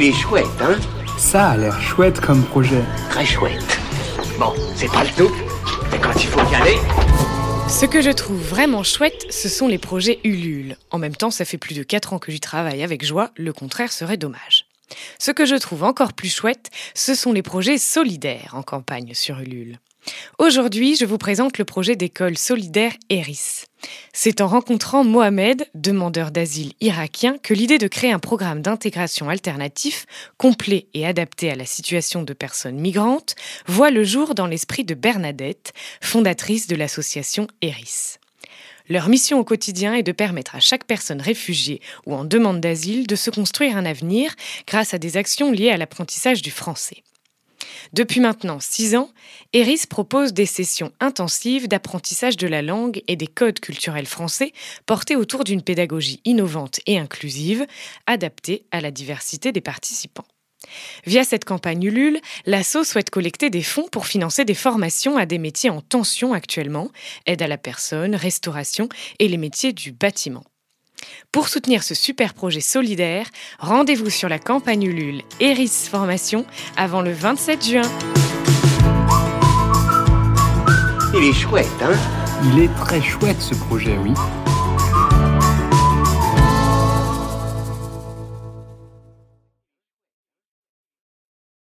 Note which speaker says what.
Speaker 1: Il est chouette, hein
Speaker 2: Ça a l'air chouette comme projet.
Speaker 1: Très chouette. Bon, c'est pas le tout, mais quand il faut y aller...
Speaker 3: Ce que je trouve vraiment chouette, ce sont les projets Ulule. En même temps, ça fait plus de 4 ans que j'y travaille avec joie, le contraire serait dommage. Ce que je trouve encore plus chouette, ce sont les projets solidaires en campagne sur Ulule. Aujourd'hui, je vous présente le projet d'école solidaire ERIS. C'est en rencontrant Mohamed, demandeur d'asile irakien, que l'idée de créer un programme d'intégration alternatif, complet et adapté à la situation de personnes migrantes, voit le jour dans l'esprit de Bernadette, fondatrice de l'association ERIS. Leur mission au quotidien est de permettre à chaque personne réfugiée ou en demande d'asile de se construire un avenir grâce à des actions liées à l'apprentissage du français. Depuis maintenant six ans, ERIS propose des sessions intensives d'apprentissage de la langue et des codes culturels français portés autour d'une pédagogie innovante et inclusive, adaptée à la diversité des participants. Via cette campagne Ulule, l'ASSO souhaite collecter des fonds pour financer des formations à des métiers en tension actuellement, aide à la personne, restauration et les métiers du bâtiment. Pour soutenir ce super projet solidaire, rendez-vous sur la campagne Ulule Eris Formation avant le 27 juin.
Speaker 1: Il est chouette, hein?
Speaker 2: Il est très chouette ce projet, oui.